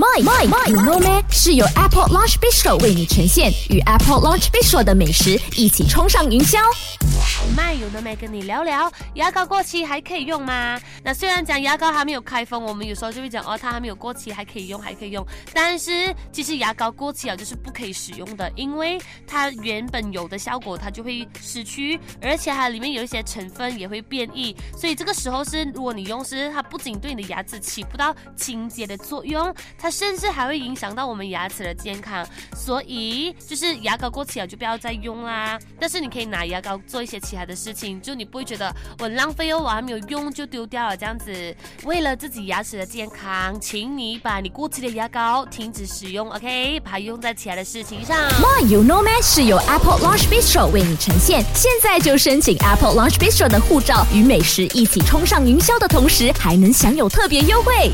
My My My，you know 咩？是由 Apple Lunch Bistro 为你呈现，与 Apple Lunch Bistro 的美食一起冲上云霄。麦有的没跟你聊聊，牙膏过期还可以用吗？那虽然讲牙膏还没有开封，我们有时候就会讲哦，它还没有过期，还可以用，还可以用。但是其实牙膏过期了就是不可以使用的，因为它原本有的效果它就会失去，而且它里面有一些成分也会变异，所以这个时候是如果你用是它不仅对你的牙齿起不到清洁的作用，它甚至还会影响到我们牙齿的健康。所以就是牙膏过期了就不要再用啦。但是你可以拿牙膏做一些其他的事情，就你不会觉得我浪费哦，我还没有用就丢掉了这样子。为了自己牙齿的健康，请你把你过期的牙膏停止使用，OK，把它用在其他的事情上。My you know 咩？是由 Apple Launch Bistro 为你呈现。现在就申请 Apple Launch Bistro 的护照，与美食一起冲上云霄的同时，还能享有特别优惠。